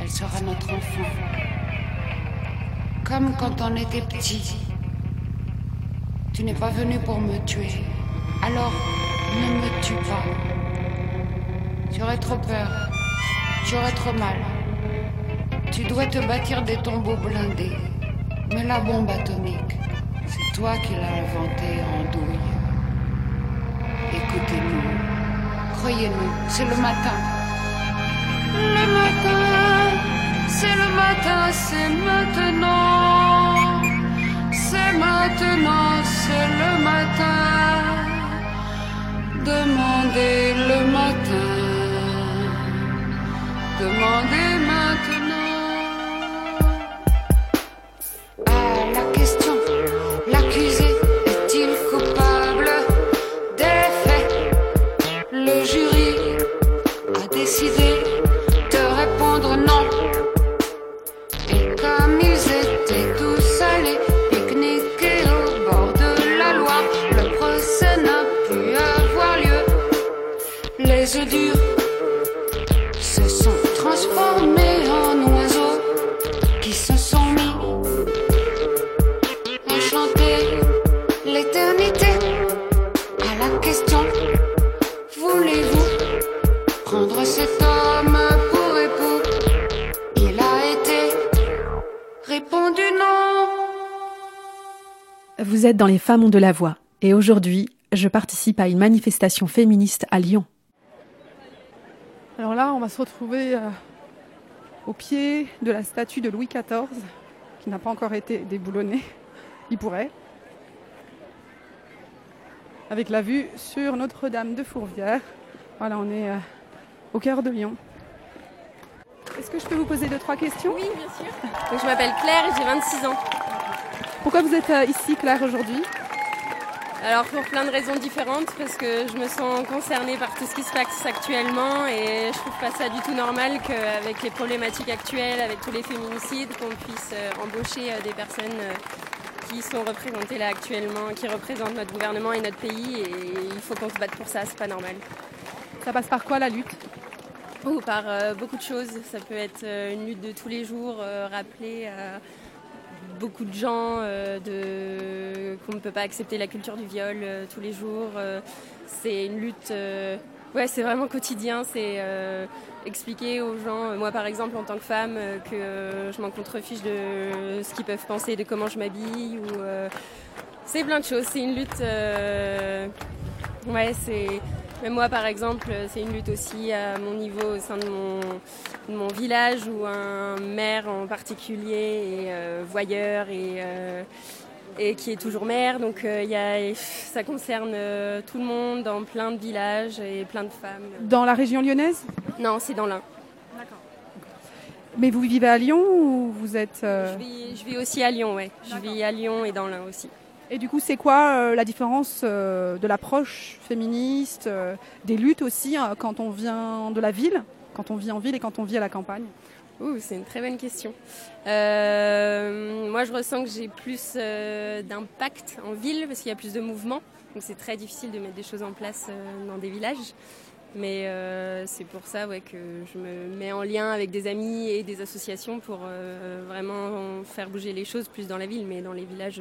Elle sera notre enfant. Comme quand on était petit. Tu n'es pas venu pour me tuer. Alors, ne me tue pas. Tu aurais trop peur. Tu aurais trop mal. Tu dois te bâtir des tombeaux blindés. Mais la bombe atomique, c'est toi qui l'as inventée en douille. Écoutez-nous. Croyez-nous, c'est le matin. Le matin, c'est le matin, c'est maintenant. C'est maintenant, c'est le matin. Demandez le matin. Demandez dans les femmes ont de la voix et aujourd'hui, je participe à une manifestation féministe à Lyon. Alors là, on va se retrouver euh, au pied de la statue de Louis XIV, qui n'a pas encore été déboulonnée. Il pourrait. Avec la vue sur Notre-Dame de Fourvière. Voilà, on est euh, au cœur de Lyon. Est-ce que je peux vous poser deux, trois questions? Oui, bien sûr. Donc, je m'appelle Claire et j'ai 26 ans. Pourquoi vous êtes euh, ici, Claire, aujourd'hui? Alors pour plein de raisons différentes, parce que je me sens concernée par tout ce qui se passe actuellement et je trouve pas ça du tout normal qu'avec les problématiques actuelles, avec tous les féminicides, qu'on puisse euh, embaucher euh, des personnes qui sont représentées là actuellement, qui représentent notre gouvernement et notre pays et il faut qu'on se batte pour ça, c'est pas normal. Ça passe par quoi la lutte? Ou par euh, beaucoup de choses, ça peut être une lutte de tous les jours, euh, rappeler à beaucoup de gens euh, qu'on ne peut pas accepter la culture du viol euh, tous les jours. euh, c'est une lutte, ouais, c'est vraiment quotidien, c'est expliquer aux gens, moi par exemple en tant que femme, que je m'en contrefiche de ce qu'ils peuvent penser de comment je m'habille. C'est plein de choses, c'est une lutte... Ouais, c'est. Même moi, par exemple, c'est une lutte aussi à mon niveau au sein de mon, de mon village où un maire en particulier est euh, voyeur et, euh, et qui est toujours maire. Donc euh, y a, ça concerne euh, tout le monde dans plein de villages et plein de femmes. Dans la région lyonnaise? Non, c'est dans l'Ain. Mais vous vivez à Lyon ou vous êtes... euh, Je, vis, je vis aussi à Lyon, ouais. Je vis à Lyon et dans l'Ain aussi. Et du coup, c'est quoi euh, la différence euh, de l'approche féministe, euh, des luttes aussi, hein, quand on vient de la ville, quand on vit en ville et quand on vit à la campagne? C'est une très bonne question. Moi, je ressens que j'ai plus d'impact en ville parce qu'il y a plus de mouvement. Donc, c'est très difficile de mettre des choses en place dans des villages. Mais c'est pour ça ouais, que je me mets en lien avec des amis et des associations pour vraiment faire bouger les choses plus dans la ville. Mais dans les villages,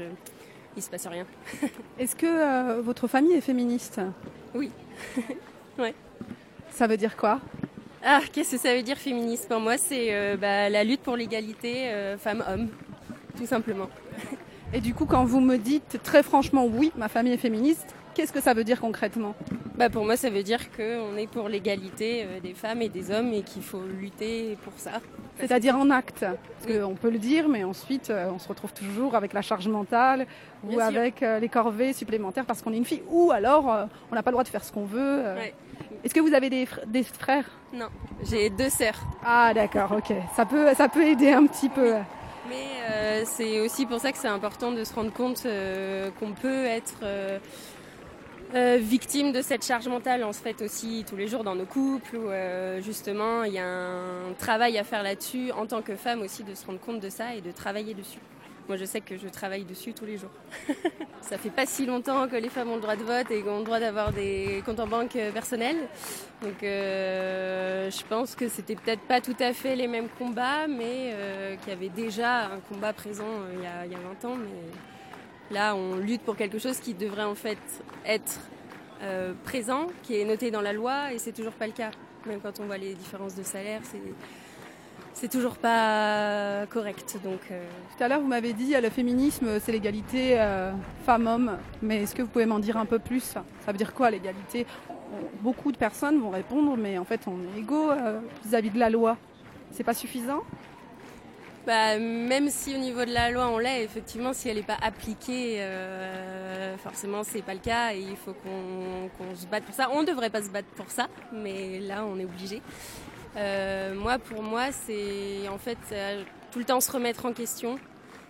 il se passe rien. Est-ce que euh, votre famille est féministe? Oui. ouais. Ça veut dire quoi? Ah, qu'est-ce que ça veut dire féministe? Pour moi, c'est euh, bah, la lutte pour l'égalité euh, femmes-hommes, tout simplement. Et du coup, quand vous me dites très franchement oui, ma famille est féministe, qu'est-ce que ça veut dire concrètement? Bah pour moi, ça veut dire qu'on est pour l'égalité des femmes et des hommes et qu'il faut lutter pour ça. C'est-à-dire en acte Parce qu'on peut le dire, mais ensuite, euh, on se retrouve toujours avec la charge mentale ou Bien avec euh, les corvées supplémentaires parce qu'on est une fille. Ou alors, euh, on n'a pas le droit de faire ce qu'on veut. Ouais. Est-ce que vous avez des, des frères? Non, j'ai deux sœurs. Ah d'accord, ok. Ça peut, ça peut aider un petit peu. Mais euh, c'est aussi pour ça que c'est important de se rendre compte euh, qu'on peut être euh, victime de cette charge mentale. On se fait aussi tous les jours dans nos couples où justement il y a un travail à faire là-dessus en tant que femme aussi de se rendre compte de ça et de travailler dessus. Moi, je sais que je travaille dessus tous les jours. ça fait pas si longtemps que les femmes ont le droit de vote et ont le droit d'avoir des comptes en banque euh, personnels. Donc, euh, je pense que c'était peut-être pas tout à fait les mêmes combats, mais euh, qu'il y avait déjà un combat présent il, y a, il, y a, 20 ans. Mais là, on lutte pour quelque chose qui devrait en fait être présent, qui est noté dans la loi, et c'est toujours pas le cas. Même quand on voit les différences de salaire, c'est toujours pas correct. Donc, euh. Tout à l'heure, vous m'avez dit le féminisme, c'est l'égalité euh, femmes-hommes. Mais est-ce que vous pouvez m'en dire un peu plus? Ça veut dire quoi l'égalité? Beaucoup de personnes vont répondre, mais en fait, on est égaux euh, vis-à-vis de la loi. C'est pas suffisant? Bah, même si au niveau de la loi on l'est, effectivement, si elle n'est pas appliquée, forcément c'est pas le cas et il faut qu'on se batte pour ça. On ne devrait pas se battre pour ça, mais là on est obligé. Euh, moi, pour moi, c'est en fait euh, tout le temps se remettre en question.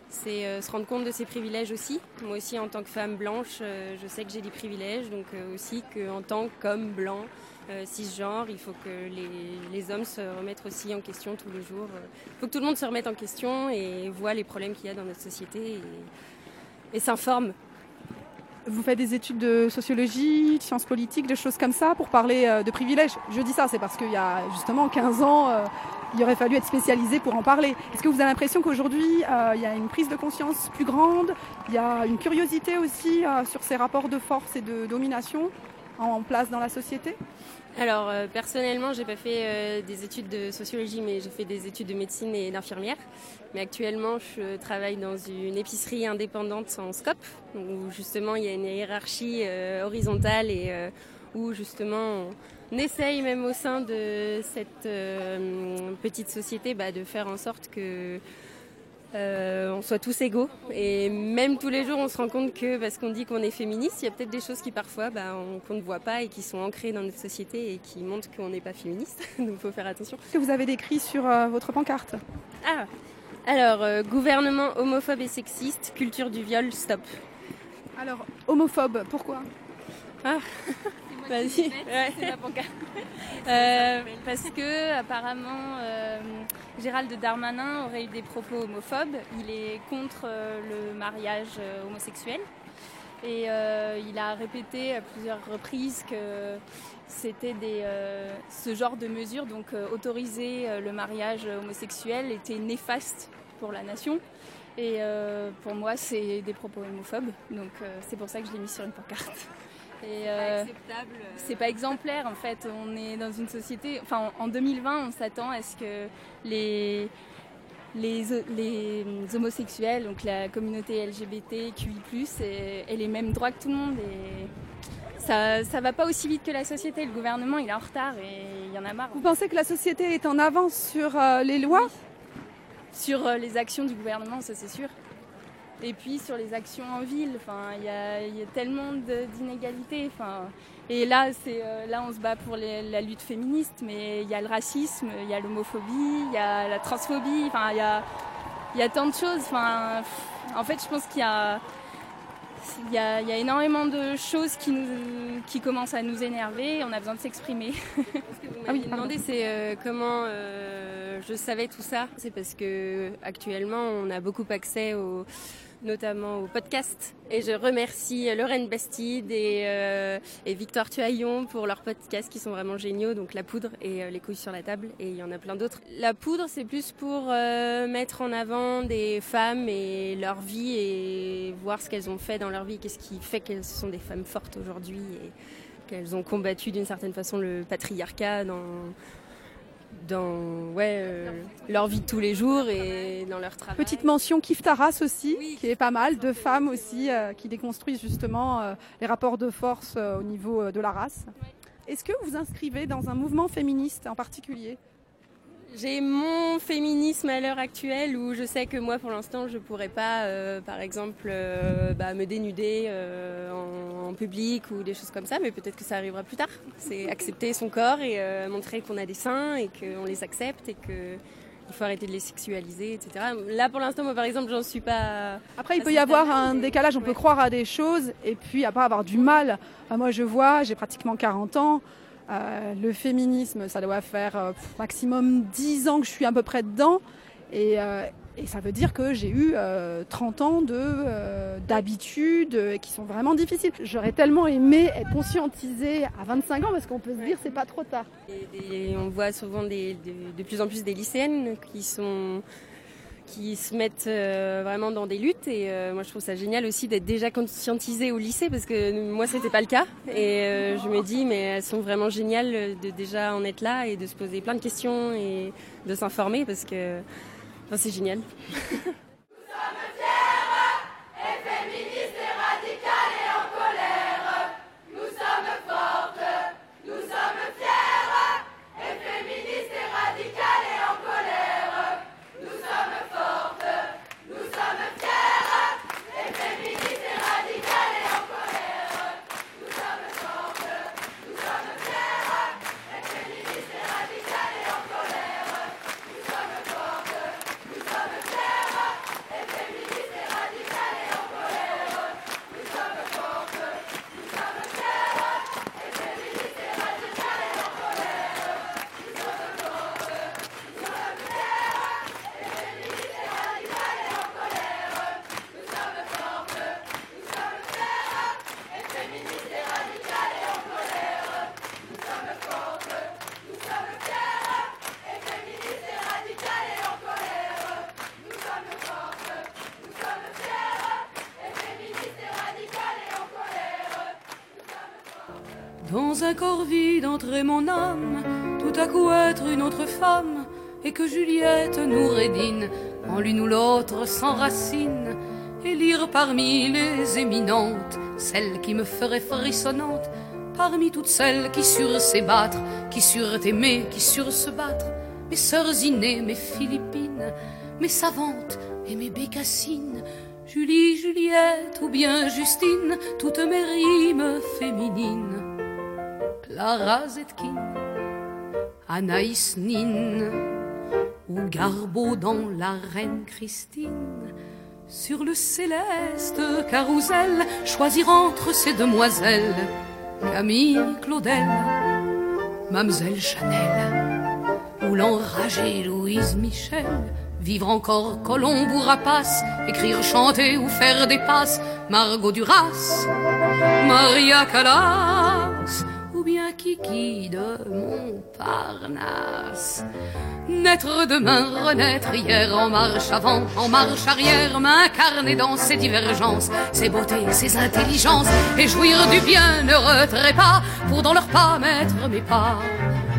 C'est euh, se rendre compte de ses privilèges aussi. Moi aussi, en tant que femme blanche, je sais que j'ai des privilèges, donc aussi qu'en tant qu'homme blanc, cisgenre, il faut que les, hommes se remettent aussi en question tous les jours. Il faut que tout le monde se remette en question et voit les problèmes qu'il y a dans notre société et, s'informe vous faites des études de sociologie, de sciences politiques, de choses comme ça pour parler euh, de privilèges. Je dis ça, c'est parce qu'il y a justement 15 ans, euh, il aurait fallu être spécialisé pour en parler. Est-ce que vous avez l'impression qu'aujourd'hui, euh, il y a une prise de conscience plus grande, il y a une curiosité aussi sur ces rapports de force et de domination? En place dans la société alors euh, personnellement, j'ai pas fait euh, des études de sociologie, mais j'ai fait des études de médecine et d'infirmière. Mais actuellement, je travaille dans une épicerie indépendante en SCOP, où justement il y a une hiérarchie euh, horizontale et où justement on essaye même au sein de cette petite société bah, de faire en sorte que euh, on soit tous égaux. Et même tous les jours, on se rend compte que parce qu'on dit qu'on est féministe, il y a peut-être des choses qui parfois bah, qu'on ne voit pas et qui sont ancrées dans notre société et qui montrent qu'on n'est pas féministe. Donc il faut faire attention. Qu'est-ce que vous avez décrit sur euh, votre pancarte? Ah, alors euh, gouvernement homophobe et sexiste, culture du viol, stop. Alors homophobe, pourquoi? Ah. Vas-y. Euh, parce que apparemment euh, Gérald Darmanin aurait eu des propos homophobes. Il est contre euh, le mariage homosexuel. Et il a répété à plusieurs reprises que c'était ce genre de mesures, donc autoriser le mariage homosexuel, était néfaste pour la nation. Et pour moi, c'est des propos homophobes. Donc c'est pour ça que je l'ai mis sur une pancarte. Euh, c'est pas exemplaire en fait. On est dans une société. Enfin, en 2020, on s'attend à ce que les, les, les, homosexuels, donc la communauté LGBTQI, aient, les mêmes droits que tout le monde. Et ça, ça va pas aussi vite que la société. Le gouvernement, il est en retard et il y en a marre. Vous pensez que la société est en avance sur euh, les lois? Sur euh, les actions du gouvernement, ça c'est sûr. Et puis sur les actions en ville, enfin, il y a, y a, tellement d'inégalités. Enfin, et là, c'est euh, là, on se bat pour les, la lutte féministe, mais il y a le racisme, il y a l'homophobie, il y a la transphobie. Enfin, il y a, y a tant de choses. Enfin, en fait, je pense qu'il y a il y, a, il y, a, énormément de choses qui, nous, qui commencent à nous énerver et on a besoin de s'exprimer. Ce que vous m'avez ah demandé, c'est euh, comment euh, je savais tout ça? C'est parce que actuellement, on a beaucoup accès aux notamment au podcast. Et je remercie Lorraine Bastide et, euh, Victoire Tuaillon pour leurs podcasts qui sont vraiment géniaux, donc La Poudre et euh, Les couilles sur la table, et il y en a plein d'autres. La Poudre, c'est plus pour euh, mettre en avant des femmes et leur vie et voir ce qu'elles ont fait dans leur vie, qu'est-ce qui fait qu'elles sont des femmes fortes aujourd'hui et qu'elles ont combattu d'une certaine façon le patriarcat dans dans ouais, euh, leur vie de tous les jours et dans leur travail. Petite mention Kif Taras aussi, qui est pas mal, de femmes aussi euh, qui déconstruisent justement euh, les rapports de force au niveau de la race. Est-ce que vous vous inscrivez dans un mouvement féministe en particulier? J'ai mon féminisme à l'heure actuelle où je sais que moi pour l'instant je pourrais pas euh, par exemple euh, bah, me dénuder euh, en, en, public ou des choses comme ça mais peut-être que ça arrivera plus tard. C'est accepter son corps et montrer qu'on a des seins et qu'on les accepte et que il faut arrêter de les sexualiser, etc. Là, pour l'instant, moi, par exemple, j'en suis pas. Après, il peut y avoir un décalage. On peut croire à des choses et puis après avoir du mal. moi, je vois, j'ai pratiquement 40 ans. Euh, le féminisme, ça doit faire euh, maximum 10 ans que je suis à peu près dedans. Et, euh, ça veut dire que j'ai eu 30 ans de d'habitudes qui sont vraiment difficiles. J'aurais tellement aimé être conscientisée à 25 ans parce qu'on peut se dire c'est pas trop tard. Et, on voit souvent des, de plus en plus des lycéennes qui sont qui se mettent euh, vraiment dans des luttes et euh, moi je trouve ça génial aussi d'être déjà conscientisée au lycée parce que moi c'était pas le cas et euh, je me dis mais elles sont vraiment géniales de déjà en être là et de se poser plein de questions et de s'informer parce que enfin, c'est génial. Dans un corps vide entrer mon âme, tout à coup être une autre femme, et que Juliette nous rédine, en l'une ou l'autre s'enracine, et lire parmi les éminentes, celle qui me ferait frissonnante, parmi toutes celles qui surent s'ébattre, qui surent aimer, qui surent se battre, mes sœurs innées, mes Philippines, mes savantes et mes bécassines, Julie, Juliette ou bien Justine, toutes mes rimes féminines. Clara Zetkin, Anaïs Nin ou Garbeau dans La Reine Christine. Sur le céleste carrousel, choisir entre ces demoiselles Camille Claudel, Mamselle Chanel ou l'enragée Louise Michel. Vivre encore colombe ou rapace, écrire, chanter ou faire des passes, Margot Duras, Maria Callas, Kiki de Montparnasse. Naître demain, renaître hier, en marche avant, en marche arrière, m'incarner dans ses divergences, ses beautés, ses intelligences, et jouir du bienheureux trépas, pour dans leurs pas mettre mes pas.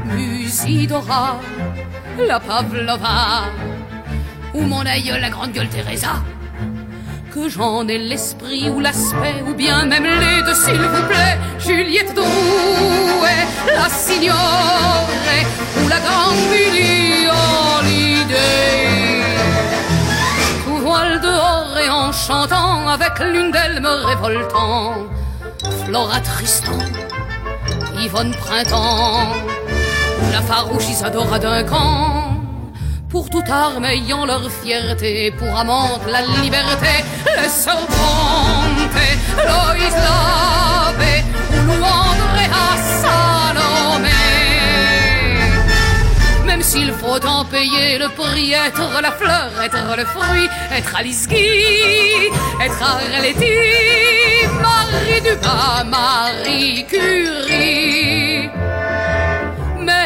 Musidora, la Pavlova, ou mon aïeul, la grande gueule Teresa? Que j'en ai l'esprit ou l'aspect, ou bien même les deux, s'il vous plaît. Juliette Drouet, la signorée, ou la grande l'idée. Tout voile dehors et en chantant, avec l'une d'elles me révoltant. Flora Tristan, Yvonne Printemps, la farouche Isadora d'un camp pour toute arme ayant leur fierté, pour amante la liberté, les serpentes, Loïs Labbé, ou Louandre à Salomé. Même s'il faut en payer le prix, être la fleur, être le fruit, être Alice Guy, être Arletty, Marie Dumas, Marie Curie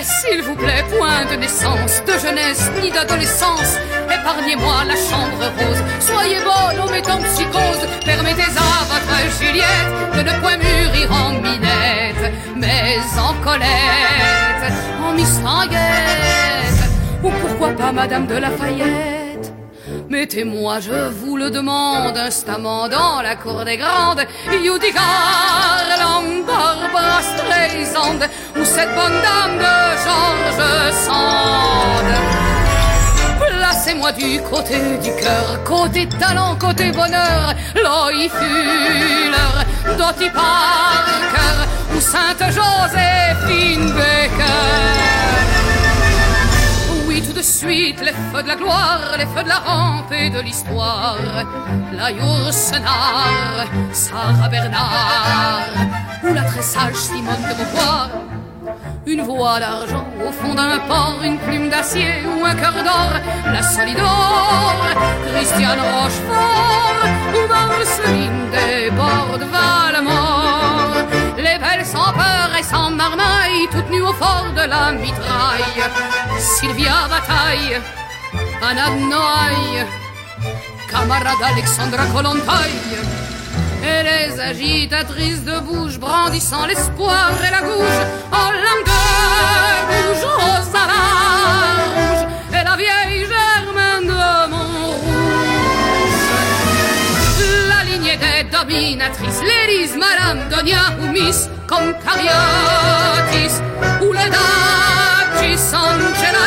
s'il vous plaît, point de naissance, de jeunesse ni d'adolescence. Épargnez-moi la chambre rose. Soyez bonne en mettant psychose. Permettez à votre Juliette de ne point mûrir en minette, mais en colette, en mistinguette. Ou pourquoi pas Madame de Lafayette? Mettez-moi, je vous le demande, instamment dans la cour des grandes, Judy Garland, Barbara Streisand, ou cette bonne dame de George Sand. moi du côté du cœur, côté talent, côté bonheur, Loïc Fuller, Dottie Parker ou Sainte Joséphine Baker. De suite, les feux de la gloire, les feux de la rampe et de l'histoire, la Yourcenar, Sarah Bernard, ou la très sage Simone de Beauvoir. Une voix d'argent au fond d'un port, une plume d'acier ou un cœur d'or, la Solidor, Christiane Rochefort ou Marceline des bords de Valmort. Les belles sans peur et sans marmaille, toutes nues au fort de la mitraille. Sylvia Bataille, Anna Noailles, camarade Alexandra Kolontaille et les agitatrices de bouche brandissant l'espoir et la gouge en langue bouge aux rouge des dominatrices, l'Élise, Madame Donia ou Miss comme Cariotis ou les Duchess Angela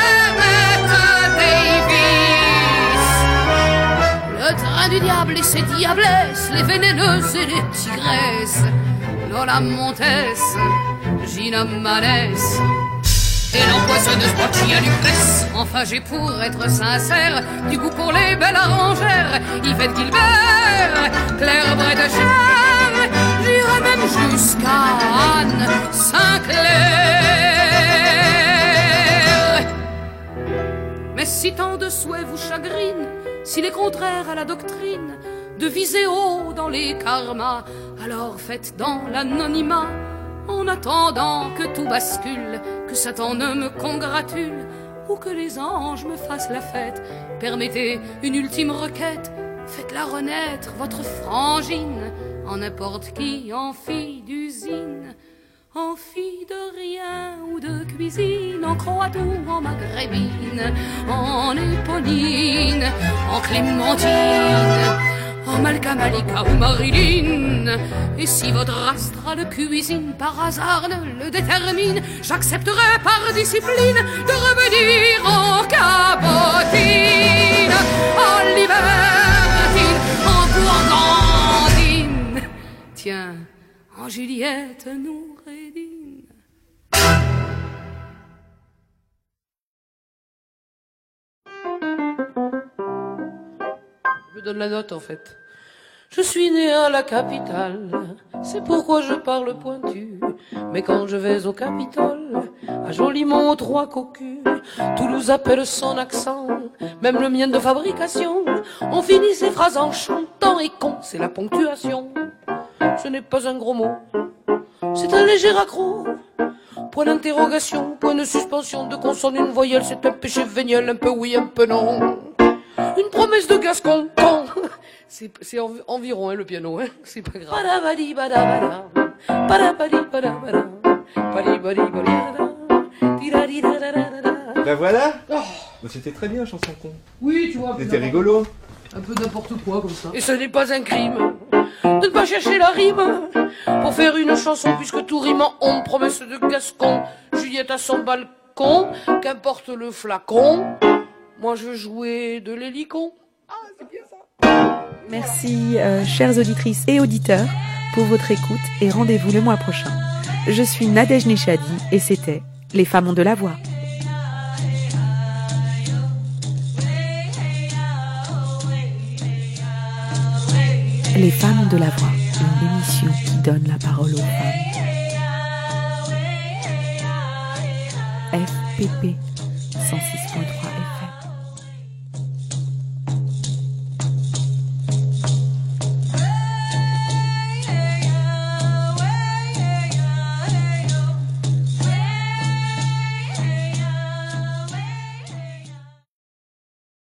Le train du diable et ses diablesses, les vénéneuses et les tigresses, Lola Montes, Gina Manès et l'empoisonneuse Boccia Lucrèce. Enfin, j'ai pour être sincère du goût pour les belles arrangères, Yvette Gilbert, Claire Bredecher, j'irai même jusqu'à Anne Sinclair. Mais si tant de souhaits vous chagrinent, s'il est contraire à la doctrine de viser haut dans les karmas, alors faites dans l'anonymat, en attendant que tout bascule, que Satan ne me congratule, ou que les anges me fassent la fête. Permettez une ultime requête, faites-la renaître, votre frangine, en n'importe qui, en fille d'usine en fille de rien ou de cuisine, en croate ou en maghrébine, en éponine, en clémentine, en malika ou marilyn. Et si votre astrale cuisine par hasard ne le détermine, j'accepterai par discipline de revenir en cabotine, en libertine, en gourgandine. Tiens, en Juliette nous donne la note en fait. Je suis né à la capitale, c'est pourquoi je parle pointu. Mais quand je vais au Capitole, à Jolimont, aux trois cocus, Toulouse appelle son accent, même le mien de fabrication. On finit ses phrases en chantant et con, c'est la ponctuation. Ce n'est pas un gros mot, c'est un léger accro. Point d'interrogation, point de suspension, de consonne, une voyelle, c'est un péché véniel, un peu oui, un peu non. Une promesse de Gascon, C'est, environ hein, le piano, hein c'est pas grave. Ben voilà oh. C'était très bien, chanson con. Oui, tu vois. C'était rigolo. Un peu n'importe quoi comme ça. Et ce n'est pas un crime de ne pas chercher la rime pour faire une chanson puisque tout rime en on. Promesse de Gascon, Juliette à son balcon, qu'importe le flacon. Moi je jouais de l'hélicon. Ah, c'est bien ça. Merci, euh, chères auditrices et auditeurs, pour votre écoute et rendez-vous le mois prochain. Je suis Nadège Nechadi et c'était Les femmes ont de la voix. Les femmes de la voix, une émission qui donne la parole aux femmes. FPP 106.